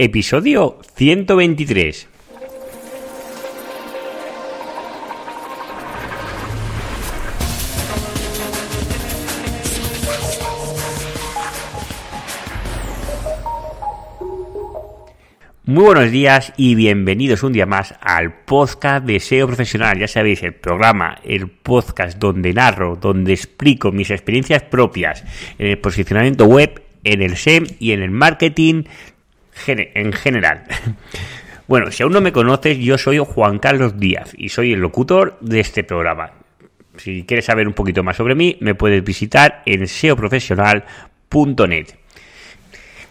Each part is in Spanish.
Episodio 123. Muy buenos días y bienvenidos un día más al podcast de SEO Profesional. Ya sabéis, el programa, el podcast donde narro, donde explico mis experiencias propias en el posicionamiento web, en el SEM y en el marketing en general. Bueno, si aún no me conoces, yo soy Juan Carlos Díaz y soy el locutor de este programa. Si quieres saber un poquito más sobre mí, me puedes visitar en seoprofesional.net.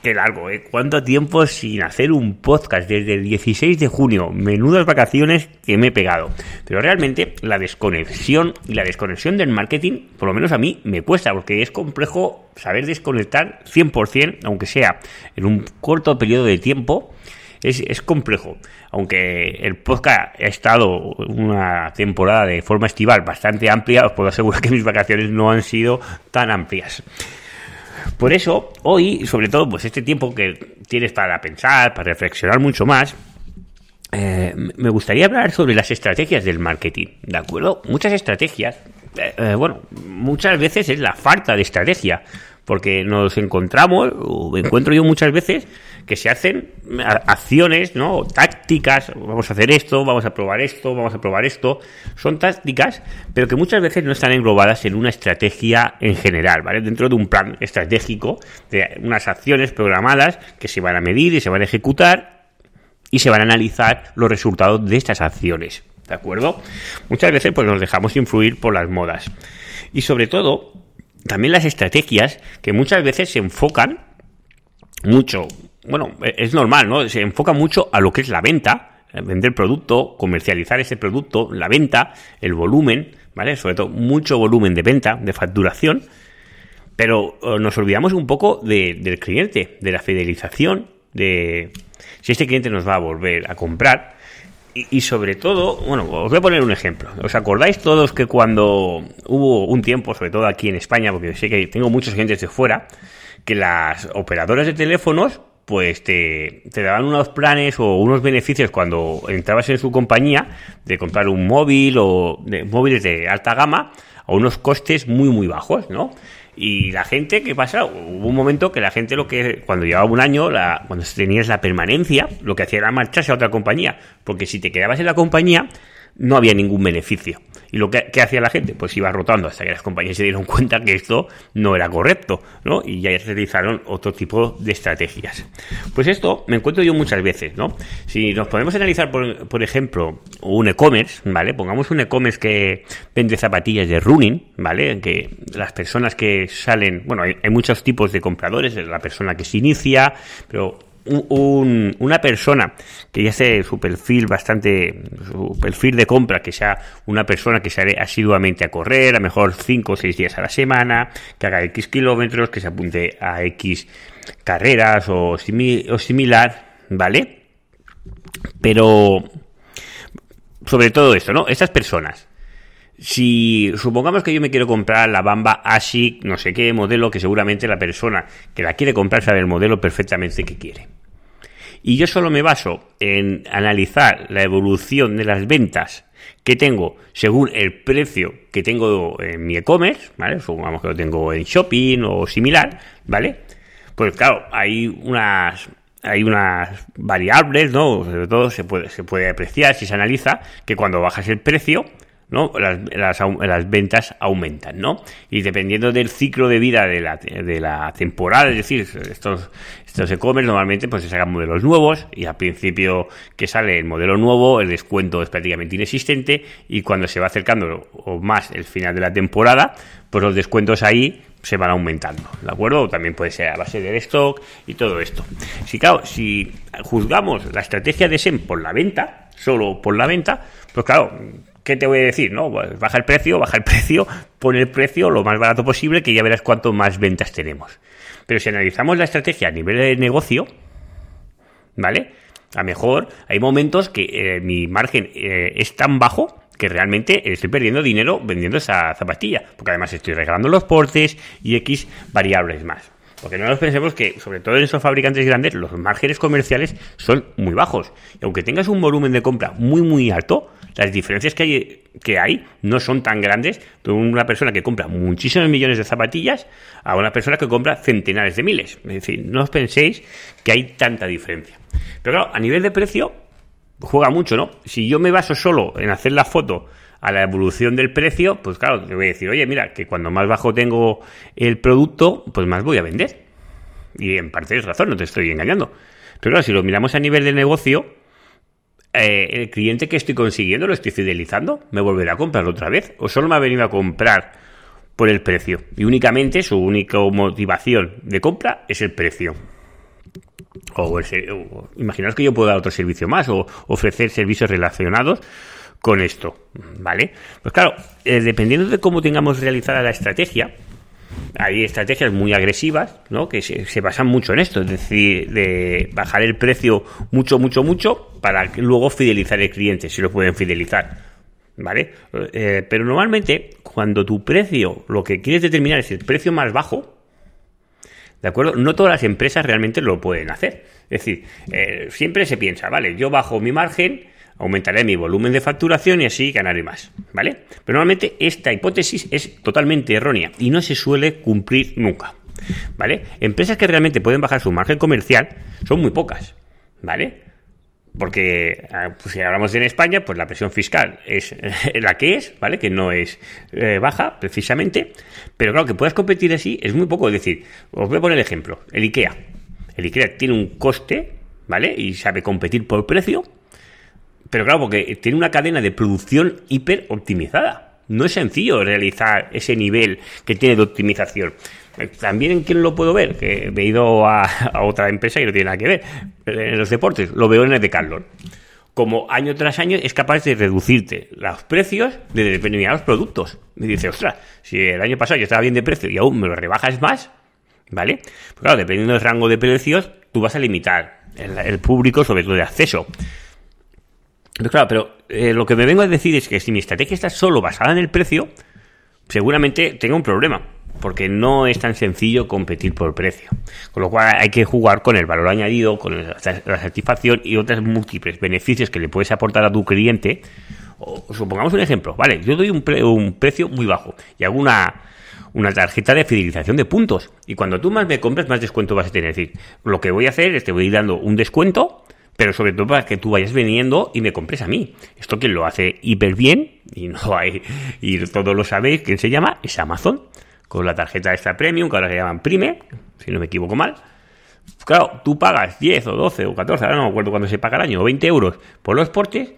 Qué largo, ¿eh? ¿Cuánto tiempo sin hacer un podcast? Desde el 16 de junio. Menudas vacaciones que me he pegado. Pero realmente la desconexión y la desconexión del marketing, por lo menos a mí, me cuesta, porque es complejo saber desconectar 100%, aunque sea en un corto periodo de tiempo. Es, es, complejo. Aunque el podcast ha estado una temporada de forma estival bastante amplia, os puedo asegurar que mis vacaciones no han sido tan amplias. Por eso, hoy, sobre todo, pues este tiempo que tienes para pensar, para reflexionar mucho más, eh, me gustaría hablar sobre las estrategias del marketing, ¿de acuerdo? Muchas estrategias, eh, eh, bueno, muchas veces es la falta de estrategia, porque nos encontramos, o encuentro yo muchas veces, que se hacen acciones, ¿no? Tácticas, vamos a hacer esto, vamos a probar esto, vamos a probar esto. Son tácticas, pero que muchas veces no están englobadas en una estrategia en general, ¿vale? Dentro de un plan estratégico, de unas acciones programadas que se van a medir y se van a ejecutar y se van a analizar los resultados de estas acciones. ¿De acuerdo? Muchas veces pues nos dejamos influir por las modas. Y sobre todo, también las estrategias que muchas veces se enfocan mucho bueno, e-, es normal, ¿no? Se enfoca mucho a lo que es la venta, eh, vender producto, comercializar ese producto, la venta, el volumen, ¿vale? Sobre todo mucho volumen de venta, de facturación, pero eh, nos olvidamos un poco del cliente, de la fidelización, de si este cliente nos va a volver a comprar. Y, sobre todo, bueno, os voy a poner un ejemplo. ¿Os acordáis todos que cuando hubo un tiempo, sobre todo aquí en España, porque sé que tengo muchos clientes de fuera, que las operadoras de teléfonos pues te, te, daban unos planes o unos beneficios cuando entrabas en su compañía de comprar un móvil o de móviles de alta gama a unos costes muy muy bajos, ¿no? Y la gente, ¿qué pasa? Hubo un momento que la gente lo que, cuando llevaba un año, la, cuando tenías la permanencia, lo que hacía era marcharse a otra compañía. Porque si te quedabas en la compañía, no había ningún beneficio. ¿Y lo que, hacía la gente? Pues iba rotando hasta que las compañías se dieron cuenta que esto no era correcto, ¿no? Y ya realizaron otro tipo de estrategias. Pues esto me encuentro yo muchas veces, ¿no? Si nos podemos analizar, por, por ejemplo, un e-commerce, ¿vale? Pongamos un e-commerce que vende zapatillas de running, ¿vale? Que las personas que salen, bueno, hay, hay muchos tipos de compradores, la persona que se inicia, pero un, una persona que ya hace su perfil bastante, su perfil de compra, que sea una persona que sale asiduamente a correr, a mejor 5 o 6 días a la semana, que haga X kilómetros, que se apunte a X carreras o, o similar, ¿vale? Pero, sobre todo esto, ¿no? Estas personas, si supongamos que yo me quiero comprar la Bamba ASIC, no sé qué modelo, que seguramente la persona que la quiere comprar sabe el modelo perfectamente que quiere. Y yo solo me baso en analizar la evolución de las ventas que tengo según el precio que tengo en mi e-commerce, ¿vale? Supongamos que lo tengo en shopping o similar, ¿vale? Pues claro, hay unas hay unas variables, ¿no? Sobre todo se puede, se puede apreciar si se analiza que cuando bajas el precio, ¿no? Las, las, ventas aumentan, ¿no? Y dependiendo del ciclo de vida de la, de la temporada, es decir, estos, estos e-commerce normalmente pues se sacan modelos nuevos y al principio que sale el modelo nuevo, el descuento es prácticamente inexistente y cuando se va acercando o más el final de la temporada, pues los descuentos ahí se van aumentando, ¿de acuerdo? También puede ser a base del stock y todo esto. Si claro, si juzgamos la estrategia de SEM por la venta, solo por la venta, pues claro, ¿qué te voy a decir? No, pues baja el precio, baja el precio, pon el precio lo más barato posible, que ya verás cuánto más ventas tenemos. Pero si analizamos la estrategia a nivel de negocio, ¿vale? A lo mejor hay momentos que eh, mi margen eh, es tan bajo que realmente estoy perdiendo dinero vendiendo esa zapatilla, porque además estoy regalando los portes y X variables más. Porque no nos pensemos que, sobre todo en esos fabricantes grandes, los márgenes comerciales son muy bajos. Y aunque tengas un volumen de compra muy, muy alto, las diferencias que hay, que hay no son tan grandes de una persona que compra muchísimos millones de zapatillas a una persona que compra centenares de miles. Es decir, no os penséis que hay tanta diferencia. Pero claro, a nivel de precio, juega mucho, ¿no? Si yo me baso solo en hacer la foto a la evolución del precio, pues claro, te voy a decir, oye, mira, que cuando más bajo tengo el producto, pues más voy a vender. Y en parte es razón, no te estoy engañando. Pero claro, si lo miramos a nivel de negocio, eh, el cliente que estoy consiguiendo lo estoy fidelizando, me volverá a comprar otra vez, o solo me ha venido a comprar por el precio. Y únicamente su única motivación de compra es el precio. O, imaginaos que yo puedo dar otro servicio más o ofrecer servicios relacionados con esto, ¿vale? Pues claro, eh, dependiendo de cómo tengamos realizada la estrategia, hay estrategias muy agresivas, ¿no? Que se, basan mucho en esto, es decir, de bajar el precio mucho, mucho, mucho para luego fidelizar el cliente, si lo pueden fidelizar, ¿vale? Eh, pero normalmente, cuando tu precio, lo que quieres determinar es el precio más bajo, ¿De acuerdo? No todas las empresas realmente lo pueden hacer. Es decir, eh, siempre se piensa, vale, yo bajo mi margen aumentaré mi volumen de facturación y así ganaré más, ¿vale? Pero normalmente esta hipótesis es totalmente errónea y no se suele cumplir nunca, ¿vale? Empresas que realmente pueden bajar su margen comercial son muy pocas, ¿vale? Porque ah, pues si hablamos de en España, pues la presión fiscal es la que es, ¿vale? Que no es eh, baja, precisamente. Pero claro, que puedas competir así es muy poco. Es decir, os voy a poner el ejemplo. El IKEA. El IKEA tiene un coste, ¿vale? Y sabe competir por precio pero claro, porque tiene una cadena de producción hiper optimizada. No es sencillo realizar ese nivel que tiene de optimización. También en quién lo puedo ver, que he ido a, otra empresa y no tiene nada que ver. En los deportes, lo veo en el Decathlon. Como año tras año es capaz de reducirte los precios de determinados productos. Me dice, ostras, si el año pasado yo estaba bien de precio y aún me lo rebajas más, ¿vale? Pues claro, dependiendo del rango de precios, tú vas a limitar el público, sobre todo de acceso. Pero claro, pero eh, lo que me vengo a decir es que si mi estrategia está solo basada en el precio, seguramente tengo un problema, porque no es tan sencillo competir por precio. Con lo cual hay que jugar con el valor añadido, con la satisfacción y otros múltiples beneficios que le puedes aportar a tu cliente. O, supongamos un ejemplo, vale, yo doy un, precio muy bajo y hago una, una tarjeta de fidelización de puntos. Y cuando tú más me compras, más descuento vas a tener. Es decir, lo que voy a hacer es te voy a ir dando un descuento pero sobre todo para que tú vayas vendiendo y me compres a mí. Esto que lo hace hiper bien, y no hay, y todos lo sabéis, ¿quién se llama? Es Amazon, con la tarjeta extra premium, que ahora se llaman Prime, si no me equivoco mal. Claro, tú pagas 10 o 12 o 14, ahora no me acuerdo cuándo se paga el año, o 20 euros por los portes,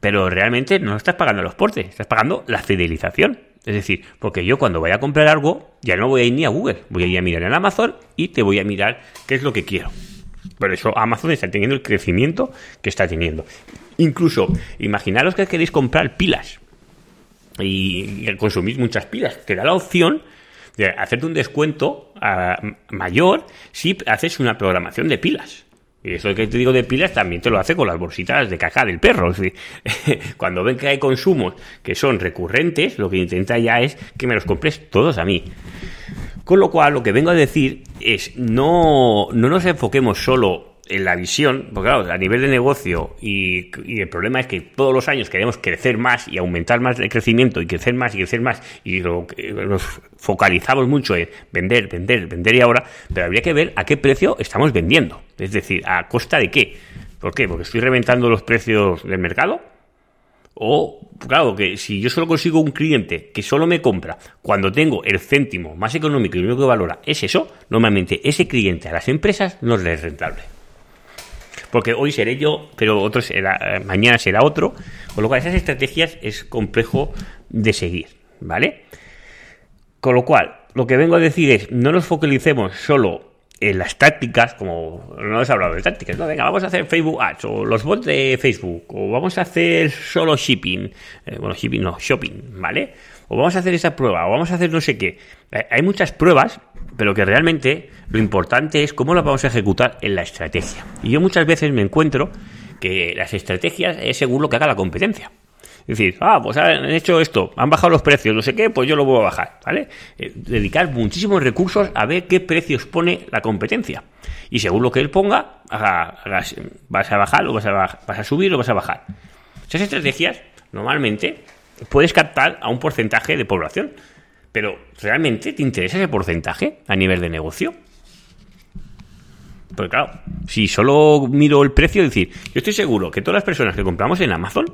pero realmente no estás pagando los portes, estás pagando la fidelización. Es decir, porque yo cuando vaya a comprar algo, ya no voy a ir ni a Google, voy a ir a mirar en Amazon y te voy a mirar qué es lo que quiero. Por eso Amazon está teniendo el crecimiento que está teniendo. Incluso, imaginaros que queréis comprar pilas y, consumir muchas pilas. Te da la opción de hacerte un descuento ah, mayor si haces una programación de pilas. Y eso que te digo de pilas también te lo hace con las bolsitas de caca del perro. cuando ven que hay consumos que son recurrentes, lo que intenta ya es que me los compres todos a mí. Con lo cual, lo que vengo a decir es no, no nos enfoquemos solo en la visión, porque claro, a nivel de negocio y, el problema es que todos los años queremos crecer más y aumentar más el crecimiento y crecer más y crecer más y lo, nos focalizamos mucho en vender, vender, vender y ahora, pero habría que ver a qué precio estamos vendiendo, es decir, a costa de qué. ¿Por qué? Porque estoy reventando los precios del mercado o, claro, que si yo solo consigo un cliente que solo me compra cuando tengo el céntimo más económico y lo único que valora es eso, normalmente ese cliente a las empresas no les es rentable. Porque hoy seré yo, pero otro será, mañana será otro. Con lo cual, esas estrategias es complejo de seguir, ¿vale? Con lo cual, lo que vengo a decir es, no nos focalicemos solo en las tácticas, como no he hablado de tácticas, no, venga, vamos a hacer Facebook Ads o los bots de Facebook, o vamos a hacer solo shipping, eh, bueno, shipping no, shopping, ¿vale? O vamos a hacer esa prueba, o vamos a hacer no sé qué. Eh, hay muchas pruebas, pero que realmente lo importante es cómo las vamos a ejecutar en la estrategia. Y yo muchas veces me encuentro que las estrategias es según lo que haga la competencia. Es decir, ah, pues han hecho esto, han bajado los precios, no sé qué, pues yo lo voy a bajar, ¿vale? Eh, dedicar muchísimos recursos a ver qué precios pone la competencia. Y según lo que él ponga, vas a bajar o vas a, vas a subir o vas a bajar. Esas estrategias, normalmente, puedes captar a un porcentaje de población. Pero, ¿realmente te interesa ese porcentaje a nivel de negocio? Pues claro, si solo miro el precio, es decir, yo estoy seguro que todas las personas que compramos en Amazon,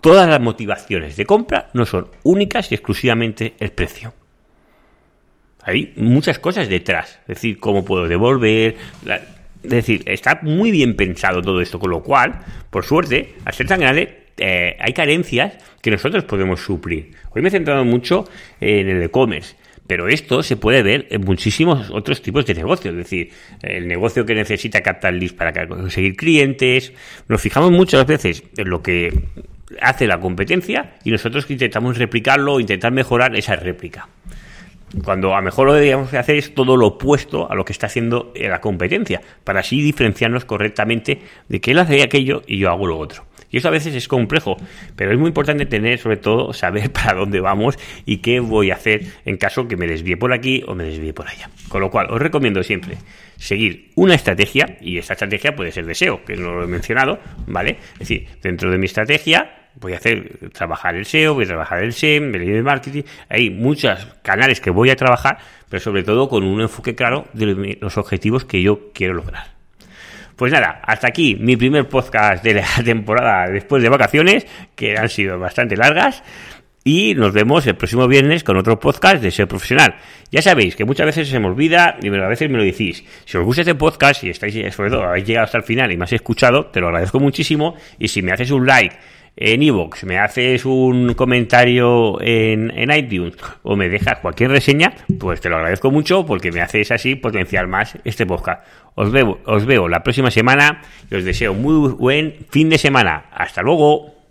todas las motivaciones de compra no son únicas y exclusivamente el precio. Hay muchas cosas detrás, es decir, cómo puedo devolver, es decir, está muy bien pensado todo esto, con lo cual, por suerte, al ser tan grande, eh, hay carencias que nosotros podemos suplir. Hoy me he centrado mucho en el e-commerce. Pero esto se puede ver en muchísimos otros tipos de negocios, es decir, el negocio que necesita captar leads para conseguir clientes. Nos fijamos muchas veces en lo que hace la competencia y nosotros intentamos replicarlo, intentar mejorar esa réplica. Cuando a lo mejor lo que deberíamos hacer es todo lo opuesto a lo que está haciendo la competencia, para así diferenciarnos correctamente de que él hace aquello y yo hago lo otro. Y eso a veces es complejo, pero es muy importante tener, sobre todo, saber para dónde vamos y qué voy a hacer en caso que me desvíe por aquí o me desvíe por allá. Con lo cual, os recomiendo siempre seguir una estrategia, y esta estrategia puede ser deseo, que no lo he mencionado, ¿vale? Es decir, dentro de mi estrategia voy a hacer trabajar el SEO, voy a trabajar el SEM, el marketing, hay muchos canales que voy a trabajar, pero sobre todo con un enfoque claro de los objetivos que yo quiero lograr. Pues nada, hasta aquí mi primer podcast de la temporada después de vacaciones, que han sido bastante largas. Y nos vemos el próximo viernes con otro podcast de ser profesional. Ya sabéis que muchas veces se me olvida y a veces me lo decís. Si os gusta este podcast y estáis, sobre todo, habéis llegado hasta el final y me has escuchado, te lo agradezco muchísimo. Y si me haces un like en iVoox, me haces un comentario en, en, iTunes o me dejas cualquier reseña, pues te lo agradezco mucho porque me haces así potenciar más este podcast. Os veo, os veo la próxima semana y os deseo muy buen fin de semana. Hasta luego.